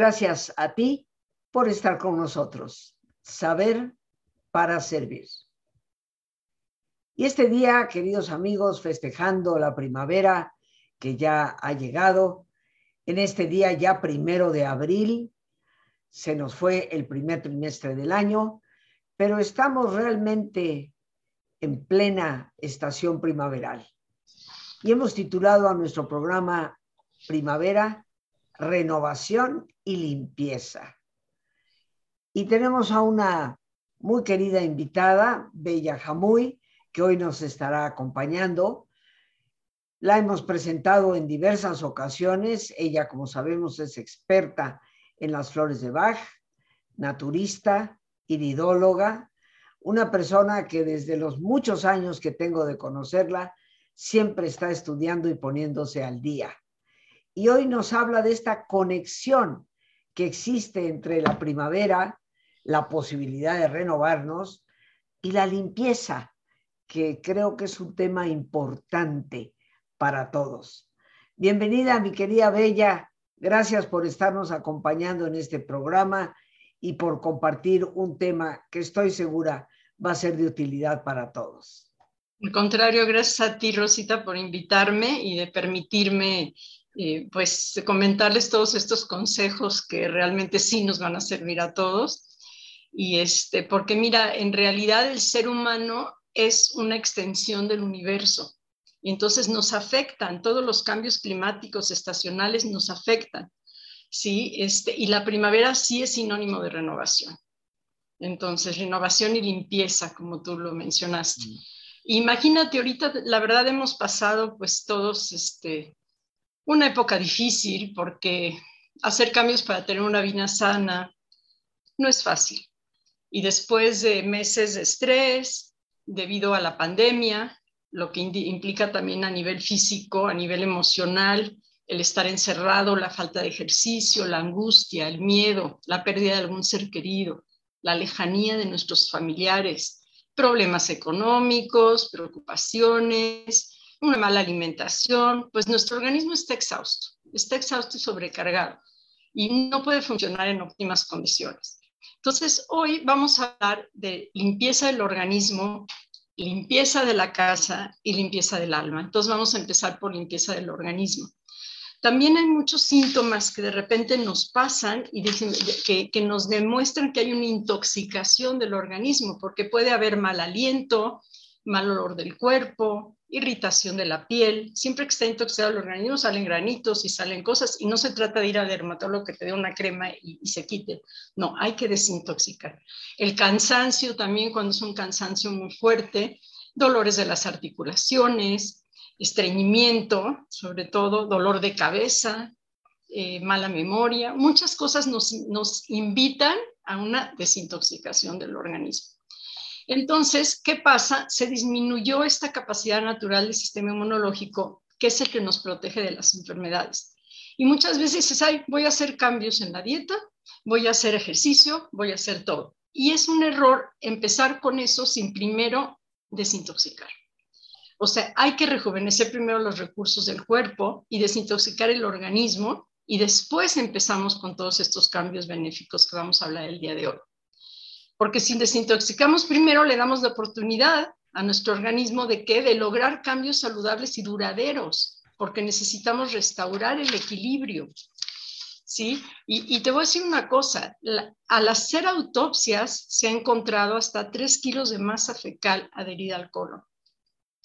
Gracias a ti por estar con nosotros. Saber para servir. Y este día, queridos amigos, festejando la primavera que ya ha llegado, en este día ya primero de abril, se nos fue el primer trimestre del año, pero estamos realmente en plena estación primaveral. Y hemos titulado a nuestro programa Primavera, Renovación y Limpieza. Y tenemos a una muy querida invitada, Bella Jamuy, que hoy nos estará acompañando. La hemos presentado en diversas ocasiones. Ella, como sabemos, es experta en las flores de Bach, naturista, iridóloga, una persona que desde los muchos años que tengo de conocerla, siempre está estudiando y poniéndose al día. Y hoy nos habla de esta conexión que existe entre la primavera, la posibilidad de renovarnos y la limpieza, que creo que es un tema importante para todos. Bienvenida, mi querida Bella. Gracias por estarnos acompañando en este programa y por compartir un tema que estoy segura va a ser de utilidad para todos. Al contrario, gracias a ti, Rosita, por invitarme y de permitirme eh, pues comentarles todos estos consejos que realmente sí nos van a servir a todos. Y este, porque mira, en realidad el ser humano es una extensión del universo. Y entonces nos afectan, todos los cambios climáticos estacionales nos afectan. ¿sí? Este, y la primavera sí es sinónimo de renovación. Entonces, renovación y limpieza, como tú lo mencionaste. Mm. Imagínate, ahorita la verdad hemos pasado pues todos este, una época difícil porque hacer cambios para tener una vida sana no es fácil. Y después de meses de estrés, debido a la pandemia, lo que implica también a nivel físico, a nivel emocional, el estar encerrado, la falta de ejercicio, la angustia, el miedo, la pérdida de algún ser querido, la lejanía de nuestros familiares, problemas económicos, preocupaciones, una mala alimentación, pues nuestro organismo está exhausto, está exhausto y sobrecargado y no puede funcionar en óptimas condiciones. Entonces, hoy vamos a hablar de limpieza del organismo, limpieza de la casa y limpieza del alma. Entonces, vamos a empezar por limpieza del organismo. También hay muchos síntomas que de repente nos pasan y que, que nos demuestran que hay una intoxicación del organismo, porque puede haber mal aliento, mal olor del cuerpo, irritación de la piel. Siempre que está intoxicado el organismo salen granitos y salen cosas y no se trata de ir al dermatólogo que te dé una crema y, se quite. No, hay que desintoxicar. El cansancio también cuando es un cansancio muy fuerte, dolores de las articulaciones, estreñimiento, sobre todo dolor de cabeza, eh, mala memoria, muchas cosas nos, nos invitan a una desintoxicación del organismo. Entonces, ¿qué pasa? Se disminuyó esta capacidad natural del sistema inmunológico, que es el que nos protege de las enfermedades. Y muchas veces dices, ay, voy a hacer cambios en la dieta, voy a hacer ejercicio, voy a hacer todo. Y es un error empezar con eso sin primero desintoxicar. O sea, hay que rejuvenecer primero los recursos del cuerpo y desintoxicar el organismo y después empezamos con todos estos cambios benéficos que vamos a hablar el día de hoy. Porque si desintoxicamos primero, le damos la oportunidad a nuestro organismo de que de lograr cambios saludables y duraderos, porque necesitamos restaurar el equilibrio. ¿Sí? Y, te voy a decir una cosa, al hacer autopsias se ha encontrado hasta 3 kilos de masa fecal adherida al colon,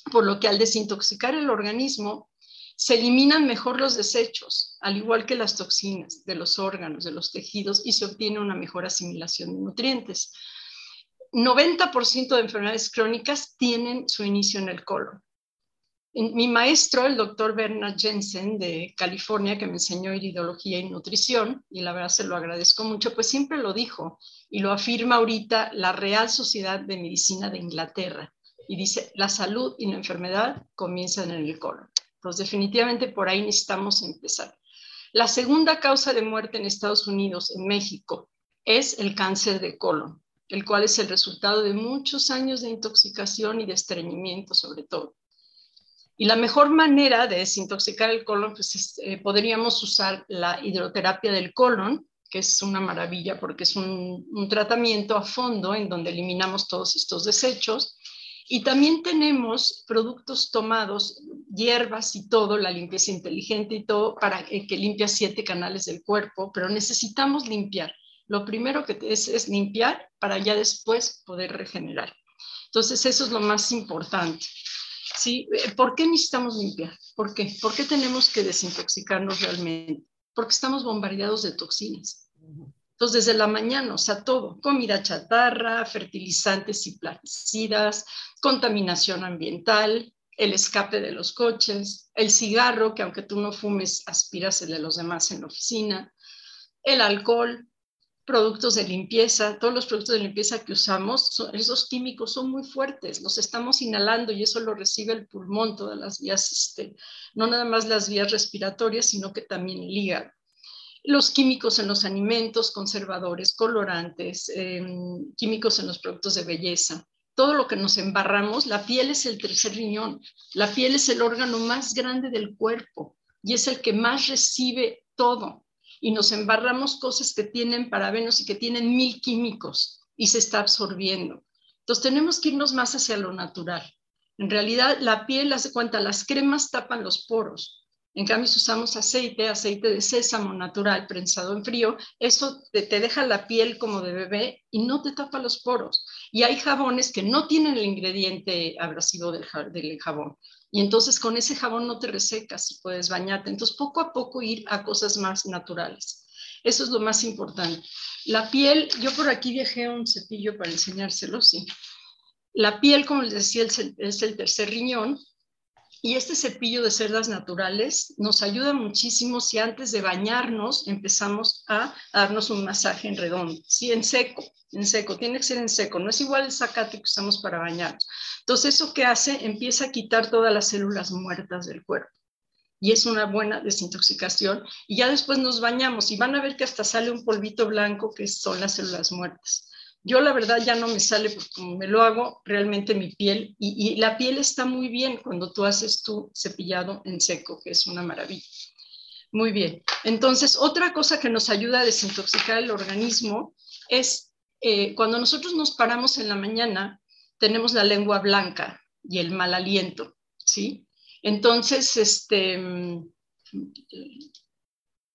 por lo que al desintoxicar el organismo se eliminan mejor los desechos, al igual que las toxinas de los órganos, de los tejidos, y se obtiene una mejor asimilación de nutrientes. 90% de enfermedades crónicas tienen su inicio en el colon. Mi maestro, el doctor Bernard Jensen de California, que me enseñó iridología y nutrición, y la verdad se lo agradezco mucho, pues siempre lo dijo y lo afirma ahorita la Real Sociedad de Medicina de Inglaterra. Y dice, la salud y la enfermedad comienzan en el colon. Definitivamente por ahí necesitamos empezar. La segunda causa de muerte en Estados Unidos, en México, es el cáncer de colon, el cual es el resultado de muchos años de intoxicación y de estreñimiento sobre todo. Y la mejor manera de desintoxicar el colon, pues eh, podríamos usar la hidroterapia del colon, que es una maravilla porque es un tratamiento a fondo en donde eliminamos todos estos desechos. Y también tenemos productos tomados, hierbas y todo, la limpieza inteligente y todo, para que, que limpia siete canales del cuerpo, pero necesitamos limpiar. Lo primero que es, es limpiar para ya después poder regenerar. Entonces, eso es lo más importante. ¿Sí? ¿Por qué necesitamos limpiar? ¿Por qué? ¿Por qué tenemos que desintoxicarnos realmente? Porque estamos bombardeados de toxinas. Entonces, desde la mañana, o sea, todo, comida chatarra, fertilizantes y plaguicidas, contaminación ambiental, el escape de los coches, el cigarro, que aunque tú no fumes, aspiras el de los demás en la oficina, el alcohol, productos de limpieza, todos los productos de limpieza que usamos, esos químicos son muy fuertes, los estamos inhalando y eso lo recibe el pulmón, todas las vías, este, no nada más las vías respiratorias, sino que también el hígado. Los químicos en los alimentos, conservadores, colorantes, em, químicos en los productos de belleza, todo lo que nos embarramos, la piel es el tercer riñón, la piel es el órgano más grande del cuerpo y es el que más recibe todo y nos embarramos cosas que tienen parabenos y que tienen mil químicos y se está absorbiendo. Entonces tenemos que irnos más hacia lo natural. En realidad la piel hace cuenta, las cremas tapan los poros. En cambio, si usamos aceite, aceite de sésamo natural prensado en frío, eso te, deja la piel como de bebé y no te tapa los poros. Y hay jabones que no tienen el ingrediente abrasivo del, del jabón. Y entonces con ese jabón no te resecas y puedes bañarte. Entonces poco a poco ir a cosas más naturales. Eso es lo más importante. La piel, yo por aquí dejé un cepillo para enseñárselo, sí. La piel, como les decía, es el tercer riñón y este cepillo de cerdas naturales nos ayuda muchísimo si antes de bañarnos empezamos a darnos un masaje en redondo, sí, en seco, en seco, tiene que ser en seco, no es igual el zacate que usamos para bañarnos. Entonces, ¿eso que hace? Empieza a quitar todas las células muertas del cuerpo y es una buena desintoxicación. Y ya después nos bañamos y van a ver que hasta sale un polvito blanco que son las células muertas. Yo la verdad ya no me sale porque como me lo hago realmente mi piel y, la piel está muy bien cuando tú haces tu cepillado en seco, que es una maravilla. Muy bien. Entonces, otra cosa que nos ayuda a desintoxicar el organismo es eh, cuando nosotros nos paramos en la mañana, tenemos la lengua blanca y el mal aliento, ¿sí? Entonces, este, mm,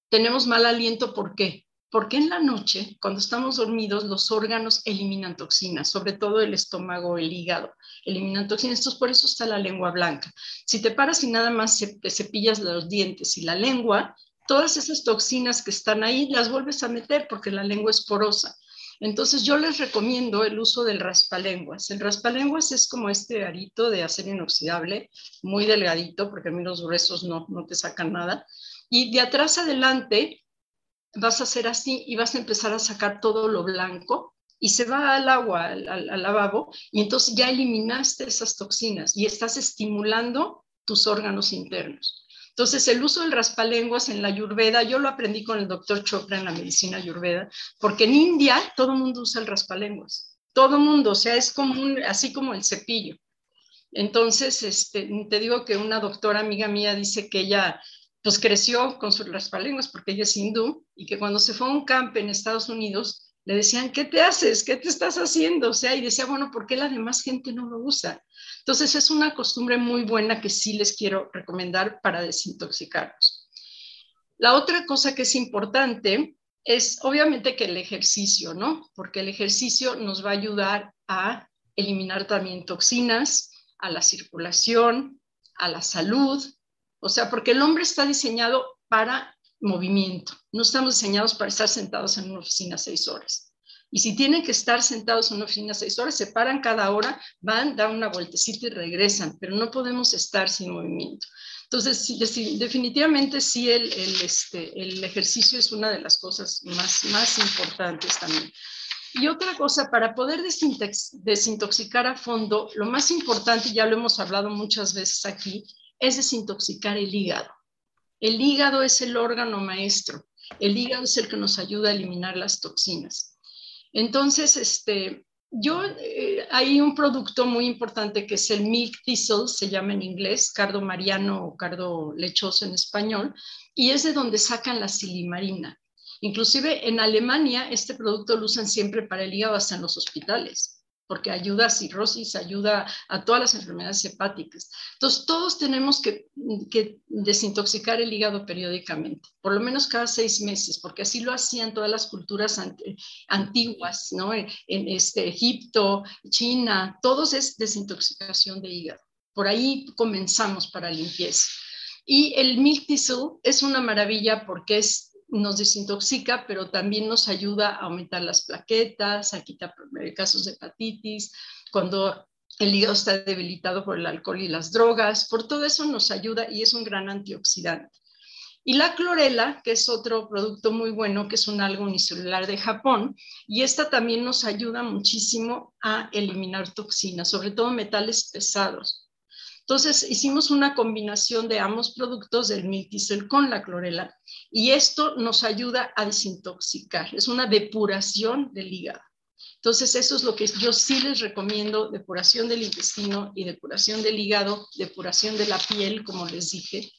tenemos mal aliento, ¿por qué? Porque en la noche, cuando estamos dormidos, los órganos eliminan toxinas, sobre todo el estómago, el hígado, eliminan toxinas. Entonces, por eso está la lengua blanca. Si te paras y nada más cepillas los dientes y la lengua, todas esas toxinas que están ahí las vuelves a meter porque la lengua es porosa. Entonces, yo les recomiendo el uso del raspalenguas. El raspalenguas es como este arito de acero inoxidable, muy delgadito, porque a mí los gruesos no, no te sacan nada. Y de atrás adelante vas a hacer así y vas a empezar a sacar todo lo blanco y se va al agua, al, lavabo, y entonces ya eliminaste esas toxinas y estás estimulando tus órganos internos. Entonces, el uso del raspalenguas en la ayurveda, yo lo aprendí con el doctor Chopra en la medicina ayurveda, porque en India todo mundo usa el raspalenguas, todo mundo, o sea, es común, así como el cepillo. Entonces, este, te digo que una doctora amiga mía dice que ella pues creció con sus raspalenguas porque ella es hindú y que cuando se fue a un campo en Estados Unidos le decían, ¿qué te haces? ¿Qué te estás haciendo? O sea, y decía, bueno, ¿por qué la demás gente no lo usa? Entonces es una costumbre muy buena que sí les quiero recomendar para desintoxicarnos. La otra cosa que es importante es obviamente que el ejercicio, ¿no? Porque el ejercicio nos va a ayudar a eliminar también toxinas, a la circulación, a la salud, o sea, porque el hombre está diseñado para movimiento, no estamos diseñados para estar sentados en una oficina seis horas. Y si tienen que estar sentados en una oficina seis horas, se paran cada hora, van, dan una vueltecita y regresan, pero no podemos estar sin movimiento. Entonces, definitivamente sí, el, el, este, el ejercicio es una de las cosas más, más importantes también. Y otra cosa, para poder desintoxicar a fondo, lo más importante, ya lo hemos hablado muchas veces aquí, es desintoxicar el hígado. El hígado es el órgano maestro. El hígado es el que nos ayuda a eliminar las toxinas. Entonces, este, yo, eh, hay un producto muy importante que es el milk thistle, se llama en inglés, cardo mariano o cardo lechoso en español, y es de donde sacan la silimarina. Inclusive en Alemania este producto lo usan siempre para el hígado hasta en los hospitales porque ayuda a cirrosis, ayuda a todas las enfermedades hepáticas. Entonces, todos tenemos que, desintoxicar el hígado periódicamente, por lo menos cada seis meses, porque así lo hacían todas las culturas antiguas, ¿no? En, este, Egipto, China, todos es desintoxicación de hígado. Por ahí comenzamos para limpieza. Y el milk es una maravilla porque es nos desintoxica, pero también nos ayuda a aumentar las plaquetas, a quitar casos de hepatitis, cuando el hígado está debilitado por el alcohol y las drogas, por todo eso nos ayuda y es un gran antioxidante. Y la clorela, que es otro producto muy bueno, que es un algo unicelular de Japón, y esta también nos ayuda muchísimo a eliminar toxinas, sobre todo metales pesados. Entonces hicimos una combinación de ambos productos, del miltisol con la clorela, y esto nos ayuda a desintoxicar. Es una depuración del hígado. Entonces eso es lo que yo sí les recomiendo, depuración del intestino y depuración del hígado, depuración de la piel, como les dije,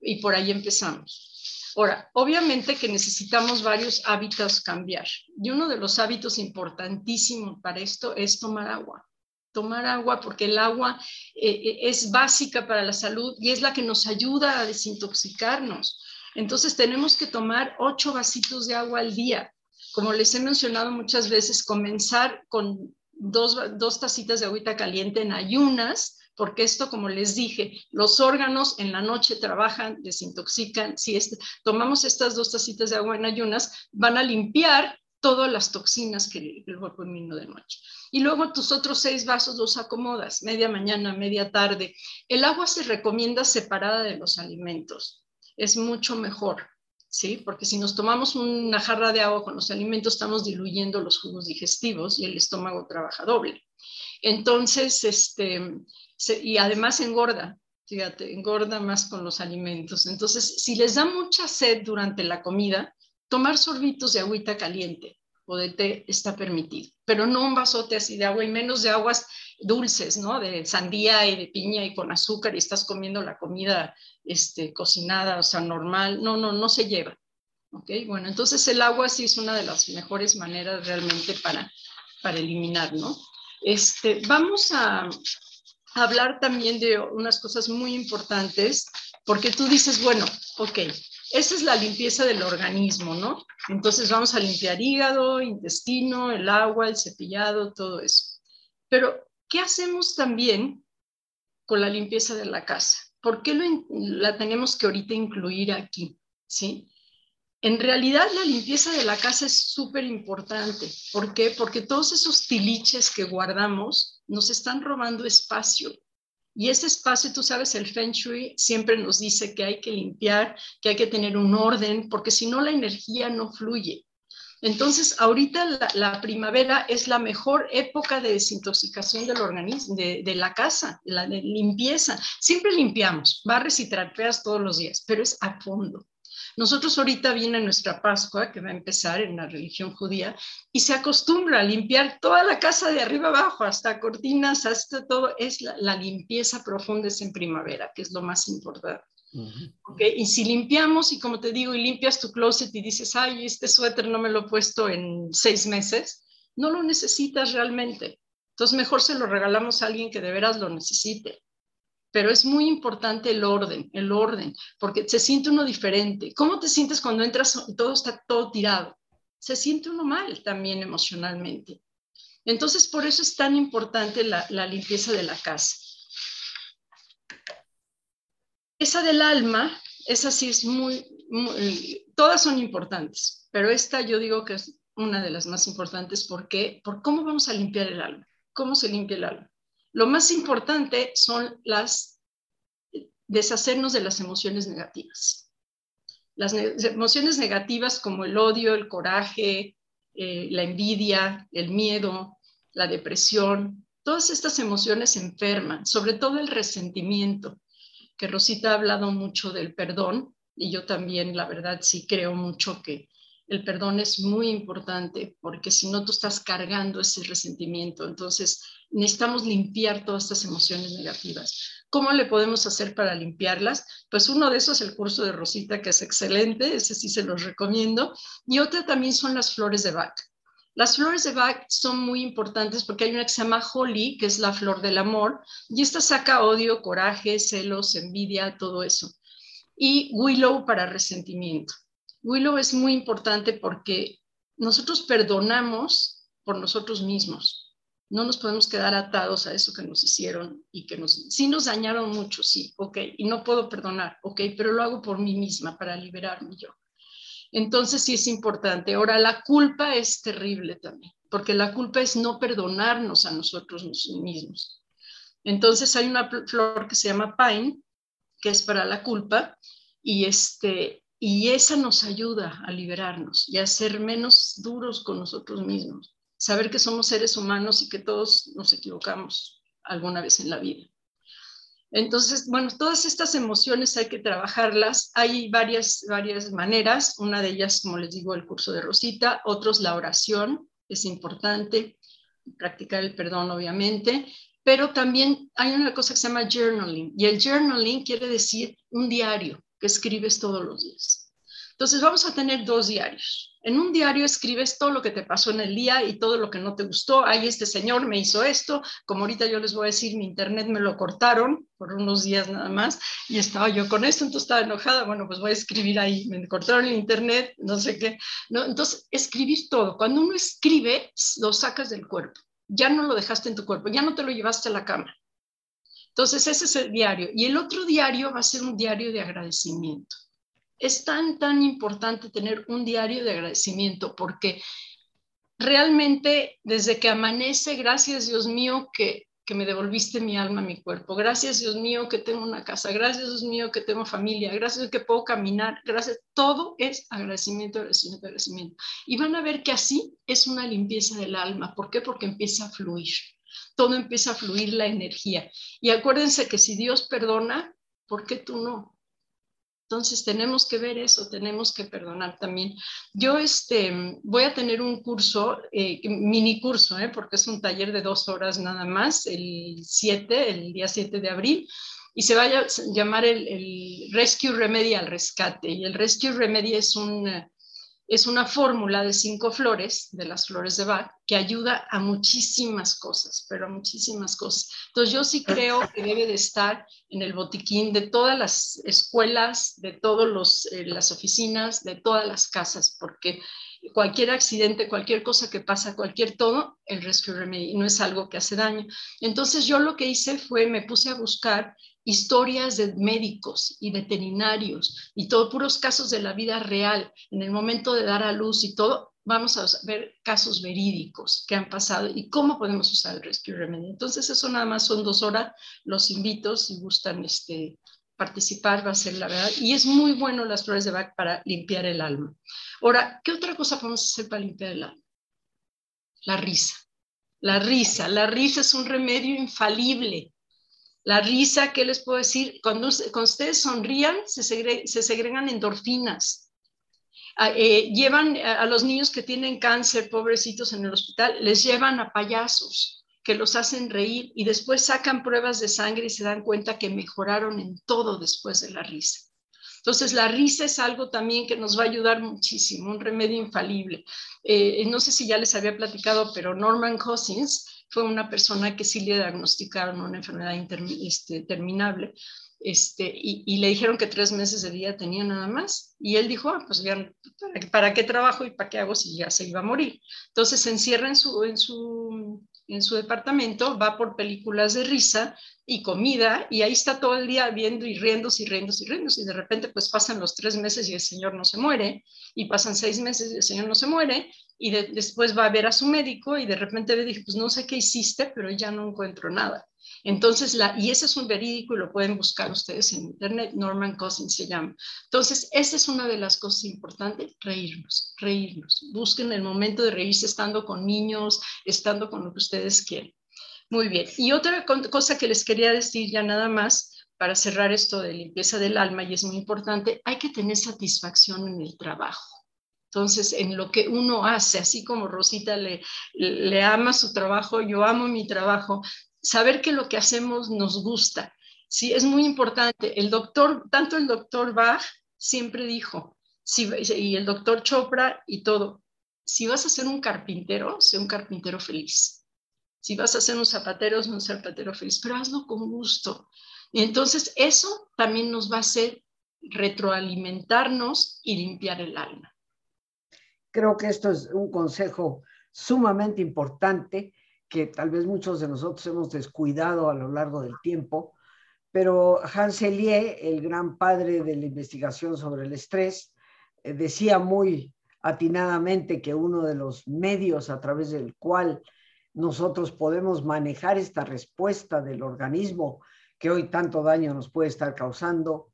y por ahí empezamos. Ahora, obviamente que necesitamos varios hábitos cambiar. Y uno de los hábitos importantísimos para esto es tomar agua tomar agua porque el agua eh, eh, es básica para la salud y es la que nos ayuda a desintoxicarnos. Entonces tenemos que tomar ocho vasitos de agua al día. Como les he mencionado muchas veces, comenzar con dos, dos tacitas de agüita caliente en ayunas, porque esto, como les dije, los órganos en la noche trabajan, desintoxican. Si tomamos estas dos tacitas de agua en ayunas, van a limpiar todas las toxinas que el cuerpo elimina de noche y luego tus otros seis vasos los acomodas, media mañana, media tarde. El agua se recomienda separada de los alimentos, es mucho mejor, ¿sí? Porque si nos tomamos una jarra de agua con los alimentos, estamos diluyendo los jugos digestivos y el estómago trabaja doble. Entonces, este, y además engorda, fíjate, engorda más con los alimentos. Entonces, si les da mucha sed durante la comida, tomar sorbitos de agüita caliente o de té está permitido, pero no un vasote así de agua y menos de aguas dulces, ¿no? De sandía y de piña y con azúcar y estás comiendo la comida este, cocinada, o sea, normal. No, no, no se lleva. ¿Ok? Bueno, entonces el agua sí es una de las mejores maneras realmente para, para eliminar, ¿no? Este, vamos a hablar también de unas cosas muy importantes, porque tú dices, bueno, ok, esa es la limpieza del organismo, ¿no? Entonces vamos a limpiar hígado, intestino, el agua, el cepillado, todo eso. Pero, ¿qué hacemos también con la limpieza de la casa? ¿Por qué la tenemos que ahorita incluir aquí? ¿Sí? En realidad la limpieza de la casa es súper importante. ¿Por qué? Porque todos esos tiliches que guardamos nos están robando espacio. Y ese espacio, tú sabes, el Feng Shui siempre nos dice que hay que limpiar, que hay que tener un orden, porque si no la energía no fluye. Entonces, ahorita la, primavera es la mejor época de desintoxicación del organismo, de, la casa, la limpieza. Siempre limpiamos, barres y trapeas todos los días, pero es a fondo. Nosotros ahorita viene nuestra Pascua, que va a empezar en la religión judía, y se acostumbra a limpiar toda la casa de arriba abajo, hasta cortinas, hasta todo. Es la, limpieza profunda es en primavera, que es lo más importante. Y si limpiamos, y como te digo, y limpias tu closet y dices, ay, este suéter no me lo he puesto en seis meses, no lo necesitas realmente. Entonces, mejor se lo regalamos a alguien que de veras lo necesite pero es muy importante el orden, el orden, porque se siente uno diferente. ¿Cómo te sientes cuando entras y todo está todo tirado? Se siente uno mal también emocionalmente. Entonces, por eso es tan importante la, limpieza de la casa. Esa del alma, esa sí es muy, todas son importantes, pero esta yo digo que es una de las más importantes. ¿Por qué? Por cómo vamos a limpiar el alma. ¿Cómo se limpia el alma? Lo más importante son las deshacernos de las emociones negativas. Las emociones negativas como el odio, el coraje, eh, la envidia, el miedo, la depresión, todas estas emociones enferman, sobre todo el resentimiento, Rosita ha hablado mucho del perdón y yo también, la verdad, sí creo mucho que el perdón es muy importante porque si no tú estás cargando ese resentimiento. Entonces necesitamos limpiar todas estas emociones negativas. ¿Cómo le podemos hacer para limpiarlas? Pues uno de esos es el curso de Rosita, que es excelente, ese sí se los recomiendo. Y otra también son las flores de Bach. Las flores de Bach son muy importantes porque hay una que se llama Holly, que es la flor del amor, y esta saca odio, coraje, celos, envidia, todo eso. Y Willow para resentimiento. Willow es muy importante porque nosotros perdonamos por nosotros mismos no nos podemos quedar atados a eso que nos hicieron y que nos, sí nos dañaron mucho, sí, ok, y no puedo perdonar, ok, pero lo hago por mí misma para liberarme yo. Entonces sí es importante. Ahora, la culpa es terrible también, porque la culpa es no perdonarnos a nosotros mismos. Entonces hay una flor que se llama pine, que es para la culpa, y, este, y esa nos ayuda a liberarnos y a ser menos duros con nosotros mismos saber que somos seres humanos y que todos nos equivocamos alguna vez en la vida. Entonces, bueno, todas estas emociones hay que trabajarlas. Hay varias, varias maneras. Una de ellas, como les digo, el curso de Rosita. Otros, la oración, es importante. Practicar el perdón, obviamente. Pero también hay una cosa que se llama journaling. Y el journaling quiere decir un diario que escribes todos los días. Entonces, vamos a tener dos diarios. En un diario escribes todo lo que te pasó en el día y todo lo que no te gustó. Ay, este señor me hizo esto. Como ahorita yo les voy a decir, mi internet me lo cortaron por unos días nada más y estaba yo con esto, entonces estaba enojada. Bueno, pues voy a escribir ahí. Me cortaron el internet, no sé qué. No, entonces, escribir todo. Cuando uno escribe, lo sacas del cuerpo. Ya no lo dejaste en tu cuerpo, ya no te lo llevaste a la cama. Entonces, ese es el diario. Y el otro diario va a ser un diario de agradecimiento es tan, tan importante tener un diario de agradecimiento porque realmente desde que amanece, gracias Dios mío que, que me devolviste mi alma, mi cuerpo, gracias Dios mío que tengo una casa, gracias Dios mío que tengo familia, gracias que puedo caminar, gracias, todo es agradecimiento, agradecimiento, agradecimiento. Y van a ver que así es una limpieza del alma. ¿Por qué? Porque empieza a fluir. Todo empieza a fluir la energía. Y acuérdense que si Dios perdona, ¿por qué tú no? Entonces tenemos que ver eso, tenemos que perdonar también. Yo este, voy a tener un curso, eh, mini curso, ¿eh? porque es un taller de dos horas nada más, el 7, el día 7 de abril, y se va a llamar el, el Rescue Remedy al rescate. Y el Rescue Remedy es un es una fórmula de cinco flores, de las flores de Bach, que ayuda a muchísimas cosas, pero a muchísimas cosas. Entonces yo sí creo que debe de estar en el botiquín de todas las escuelas, de todas eh, las oficinas, de todas las casas, porque cualquier accidente, cualquier cosa que pasa, cualquier todo, el Rescue Remedy no es algo que hace daño. Entonces yo lo que hice fue, me puse a buscar historias de médicos y veterinarios y todo puros casos de la vida real en el momento de dar a luz y todo, vamos a ver casos verídicos que han pasado y cómo podemos usar el Rescue Remedy. Entonces eso nada más son dos horas, los invito si gustan este, participar, va a ser la verdad. Y es muy bueno las flores de Bach para limpiar el alma. Ahora, ¿qué otra cosa podemos hacer para limpiar el alma? La risa. La risa. La risa es un remedio infalible la risa, ¿qué les puedo decir? Cuando, ustedes sonrían, se, segregan endorfinas. Ah, eh, llevan a, los niños que tienen cáncer, pobrecitos en el hospital, les llevan a payasos que los hacen reír y después sacan pruebas de sangre y se dan cuenta que mejoraron en todo después de la risa. Entonces, la risa es algo también que nos va a ayudar muchísimo, un remedio infalible. Eh, no sé si ya les había platicado, pero Norman Cousins fue una persona que sí le diagnosticaron una enfermedad este, terminable. Este, y, le dijeron que tres meses de día tenía nada más. Y él dijo, ah, pues ya, ¿para, qué trabajo y para qué hago si ya se iba a morir? Entonces se encierra en su, en su, en su departamento, va por películas de risa y comida, y ahí está todo el día viendo y riéndose y riéndose y riéndose. Y de repente pues pasan los tres meses y el señor no se muere, y pasan seis meses y el señor no se muere, y después va a ver a su médico y de repente le dije, pues no sé qué hiciste, pero ya no encuentro nada. Entonces, y ese es un verídico y lo pueden buscar ustedes en internet, Norman Cousins se llama. Entonces, esa es una de las cosas importantes, reírnos, reírnos. Busquen el momento de reírse estando con niños, estando con lo que ustedes quieren. Muy bien. Y otra cosa que les quería decir ya nada más, para cerrar esto de limpieza del alma, y es muy importante, hay que tener satisfacción en el trabajo. Entonces, en lo que uno hace, así como Rosita le ama su trabajo, yo amo mi trabajo, saber que lo que hacemos nos gusta, Sí, es muy importante. El doctor, tanto el doctor Bach siempre dijo, y el doctor Chopra y todo, si vas a ser un carpintero, sé un carpintero feliz. Si vas a ser un zapatero, sé un zapatero feliz, pero hazlo con gusto. Y entonces eso también nos va a hacer retroalimentarnos y limpiar el alma. Creo que esto es un consejo sumamente importante que tal vez muchos de nosotros hemos descuidado a lo largo del tiempo, pero Hans Elie, el gran padre de la investigación sobre el estrés, eh, decía muy atinadamente que uno de los medios a través del cual nosotros podemos manejar esta respuesta del organismo que hoy tanto daño nos puede estar causando,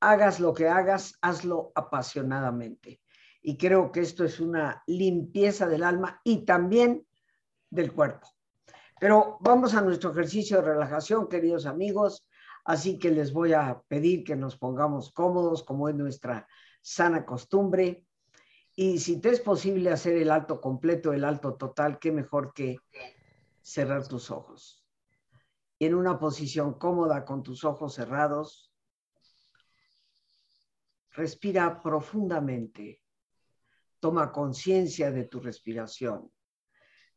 hagas lo que hagas, hazlo apasionadamente. Y creo que esto es una limpieza del alma y también del cuerpo. Pero vamos a nuestro ejercicio de relajación, queridos amigos. Así que les voy a pedir que nos pongamos cómodos, como es nuestra sana costumbre. Y si te es posible hacer el alto completo, el alto total, qué mejor que cerrar tus ojos. Y en una posición cómoda con tus ojos cerrados, respira profundamente. Toma conciencia de tu respiración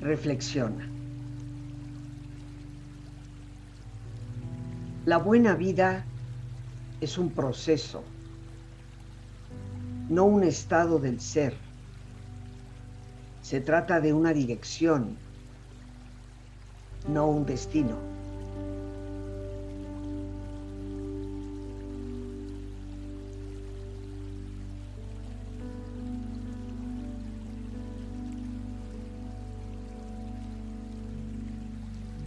reflexiona. La buena vida es un proceso, no un estado del ser. Se trata de una dirección, no un destino.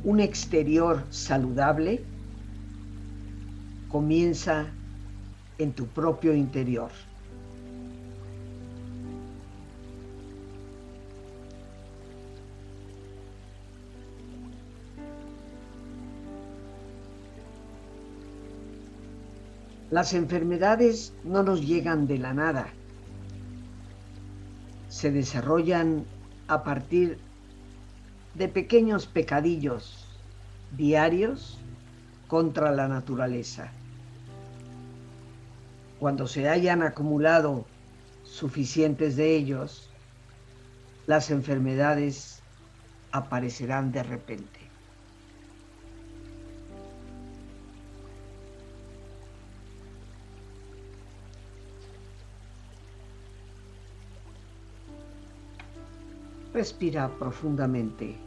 Un exterior saludable comienza en tu propio interior. Las enfermedades no nos llegan de la nada, se desarrollan a partir de pequeños pecadillos diarios contra la naturaleza. Cuando se hayan acumulado suficientes de ellos, las enfermedades aparecerán de repente. Respira profundamente.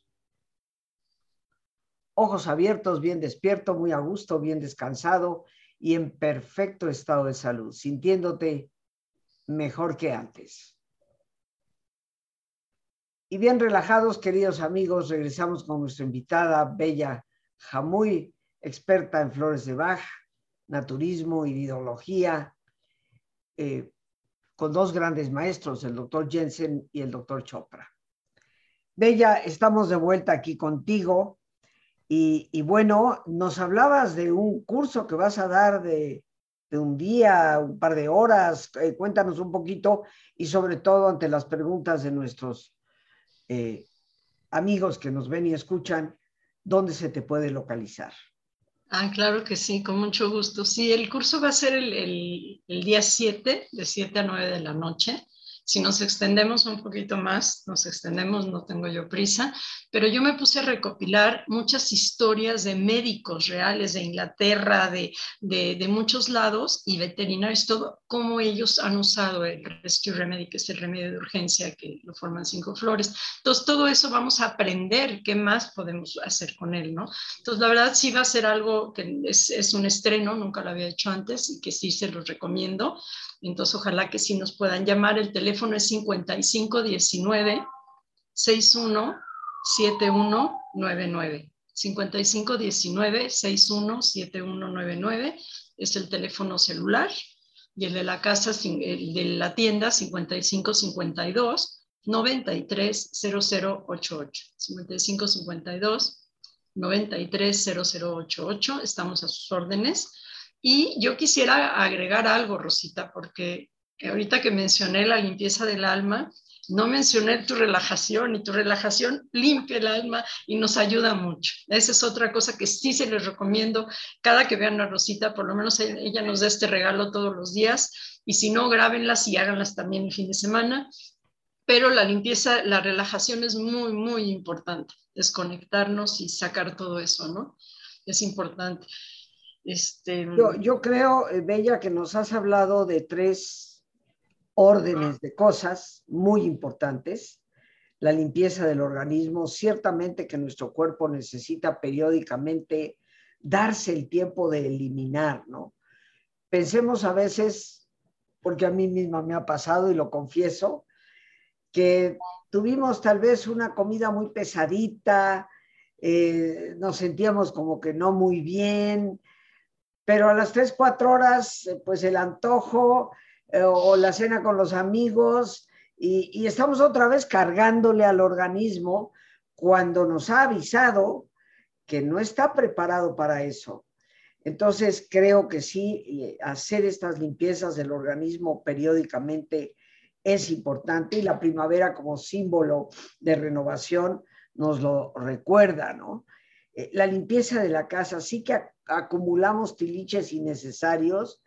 ojos abiertos, bien despierto, muy a gusto, bien descansado y en perfecto estado de salud, sintiéndote mejor que antes. Y bien relajados, queridos amigos, regresamos con nuestra invitada, Bella Jamuy, experta en flores de Bach, naturismo, iridología, eh, con dos grandes maestros, el doctor Jensen y el doctor Chopra. Bella, estamos de vuelta aquí contigo y, bueno, nos hablabas de un curso que vas a dar de, un día, un par de horas. Eh, cuéntanos un poquito y sobre todo ante las preguntas de nuestros eh, amigos que nos ven y escuchan, ¿dónde se te puede localizar? Ah, claro que sí, con mucho gusto. Sí, el curso va a ser el, el día 7, de 7 a 9 de la noche Si nos extendemos un poquito más, nos extendemos, no tengo yo prisa, pero yo me puse a recopilar muchas historias de médicos reales de Inglaterra, de, de, muchos lados y veterinarios, todo, cómo ellos han usado el Rescue Remedy, que es el remedio de urgencia que lo forman cinco flores. Entonces, todo eso vamos a aprender qué más podemos hacer con él, ¿no? Entonces, la verdad sí va a ser algo que es, es un estreno, nunca lo había hecho antes y que sí se los recomiendo. Entonces, ojalá que sí nos puedan llamar. El teléfono es 5519 617199. 5519 617199 es el teléfono celular y el de la casa, el de la tienda 5552 930088. 5552 930088. Estamos a sus órdenes. Y yo quisiera agregar algo, Rosita, porque ahorita que mencioné la limpieza del alma, no mencioné tu relajación y tu relajación limpia el alma y nos ayuda mucho. Esa es otra cosa que sí se les recomiendo. Cada que vean a Rosita, por lo menos ella nos da este regalo todos los días y si no, grábenlas y háganlas también el fin de semana. Pero la limpieza, la relajación es muy, muy importante. Desconectarnos y sacar todo eso, ¿no? Es importante. Este... Yo, creo, eh, Bella, que nos has hablado de tres órdenes de cosas muy importantes. La limpieza del organismo, ciertamente que nuestro cuerpo necesita periódicamente darse el tiempo de eliminar, ¿no? Pensemos a veces, porque a mí misma me ha pasado y lo confieso, que tuvimos tal vez una comida muy pesadita, eh, nos sentíamos como que no muy bien, pero a las 3, 4 horas, eh, pues el antojo eh, o la cena con los amigos y, estamos otra vez cargándole al organismo cuando nos ha avisado que no está preparado para eso. Entonces, creo que sí, hacer estas limpiezas del organismo periódicamente es importante y la primavera como símbolo de renovación nos lo recuerda, ¿no? Eh, la limpieza de la casa sí que acumulamos tiliches innecesarios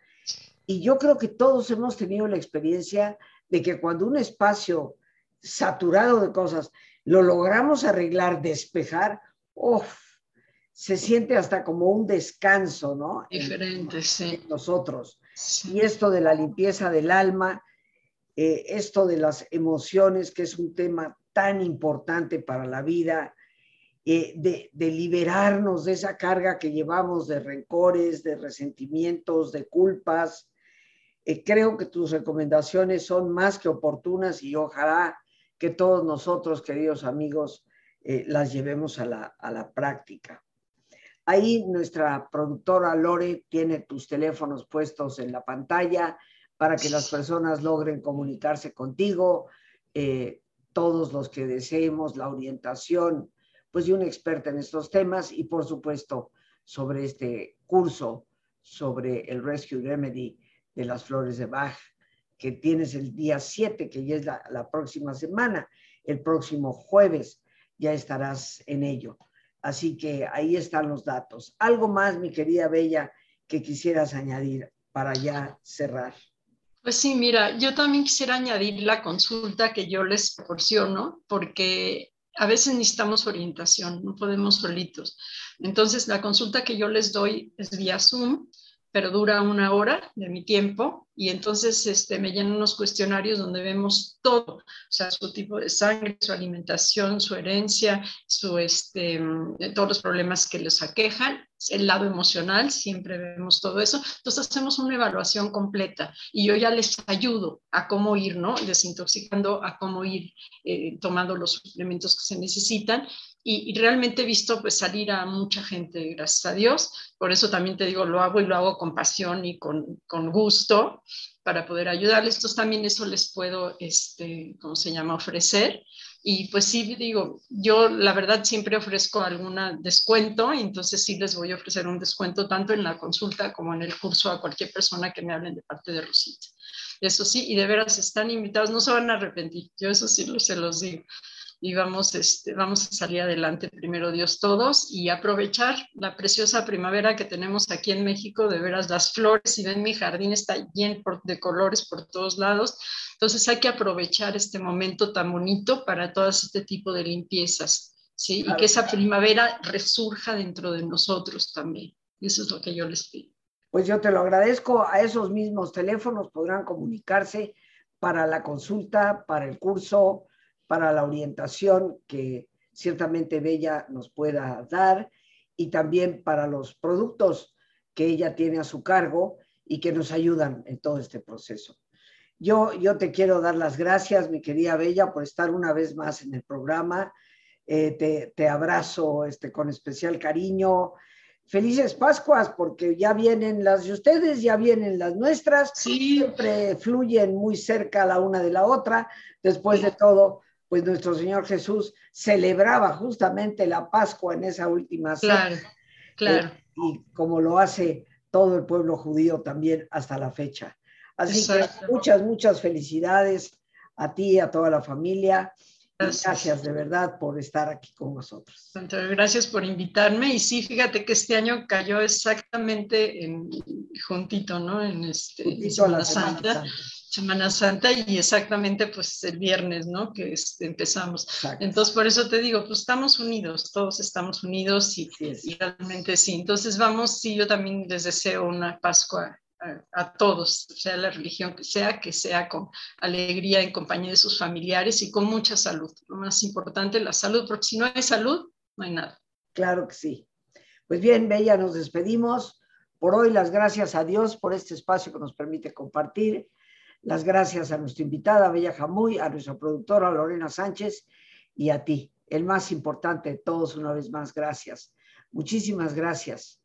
y yo creo que todos hemos tenido la experiencia de que cuando un espacio saturado de cosas lo logramos arreglar, despejar, ¡uf! se siente hasta como un descanso, ¿no? Diferente, sí. nosotros. Y esto de la limpieza del alma, eh, esto de las emociones, que es un tema tan importante para la vida, eh, de, liberarnos de esa carga que llevamos de rencores, de resentimientos, de culpas. Eh, creo que tus recomendaciones son más que oportunas y ojalá que todos nosotros, queridos amigos, eh, las llevemos a la, a la práctica. Ahí nuestra productora Lore tiene tus teléfonos puestos en la pantalla para que las personas logren comunicarse contigo, todos los que deseemos la orientación pues de un experta en estos temas y por supuesto sobre este curso sobre el Rescue Remedy de las flores de Bach, que tienes el día 7, que ya es la próxima semana, el próximo jueves ya estarás en ello. Así que ahí están los datos. Algo más, mi querida Bella, que quisieras añadir para ya cerrar. Pues sí, mira, yo también quisiera añadir la consulta que yo les proporciono, porque a veces necesitamos orientación, no podemos solitos. Entonces, la consulta que yo les doy es vía Zoom, pero dura una hora de mi tiempo y entonces este, me llenan unos cuestionarios donde vemos todo, o sea, su tipo de sangre, su alimentación, su herencia, su, este, todos los problemas que les aquejan el lado emocional, siempre vemos todo eso. Entonces hacemos una evaluación completa y yo ya les ayudo a cómo ir, ¿no? Desintoxicando, a cómo ir eh, tomando los suplementos que se necesitan. Y, realmente he visto pues salir a mucha gente, gracias a Dios. Por eso también te digo, lo hago y lo hago con pasión y con, con gusto para poder ayudarles. Entonces también eso les puedo, este, ¿cómo se llama?, ofrecer. Y pues sí, digo, yo la verdad siempre ofrezco algún descuento, y entonces sí les voy a ofrecer un descuento tanto en la consulta como en el curso a cualquier persona que me hablen de parte de Rosita. Eso sí, y de veras están invitados, no se van a arrepentir, yo eso sí se los digo. Y vamos, este, vamos a salir adelante primero Dios todos y aprovechar la preciosa primavera que tenemos aquí en México, de veras las flores, y ven mi jardín está lleno de colores por todos lados, entonces hay que aprovechar este momento tan bonito para todo este tipo de limpiezas, ¿sí? Y que esa primavera resurja dentro de nosotros también. Eso es lo que yo les pido. Pues yo te lo agradezco. A esos mismos teléfonos podrán comunicarse para la consulta, para el curso, para la orientación que ciertamente Bella nos pueda dar y también para los productos que ella tiene a su cargo y que nos ayudan en todo este proceso. Yo, yo te quiero dar las gracias, mi querida Bella, por estar una vez más en el programa. Eh, te, te, abrazo este, con especial cariño felices Pascuas, porque ya vienen las de ustedes, ya vienen las nuestras, siempre fluyen muy cerca la una de la otra. Después de todo, pues nuestro Señor Jesús celebraba justamente la Pascua en esa última Claro, claro. Eh, y como lo hace todo el pueblo judío también hasta la fecha. Así que muchas, muchas felicidades a ti, a toda la familia. Gracias. de verdad por estar aquí con nosotros. Gracias por invitarme. Y sí, fíjate que este año cayó exactamente en, juntito, ¿no? En este, Semana, Santa, Semana Santa y exactamente pues el viernes, ¿no? Que este, empezamos. Entonces, por eso te digo, pues estamos unidos, todos estamos unidos y, y realmente sí. Entonces, vamos, sí, yo también les deseo una Pascua a, todos, sea la religión que sea, que sea con alegría en compañía de sus familiares y con mucha salud. Lo más importante, la salud, porque si no hay salud, no hay nada. Claro que sí. Pues bien, Bella, nos despedimos. Por hoy, las gracias a Dios por este espacio que nos permite compartir. Las gracias a nuestra invitada, Bella Jamuy, a nuestra productora, Lorena Sánchez, y a ti, el más importante de todos, una vez más, gracias. Muchísimas gracias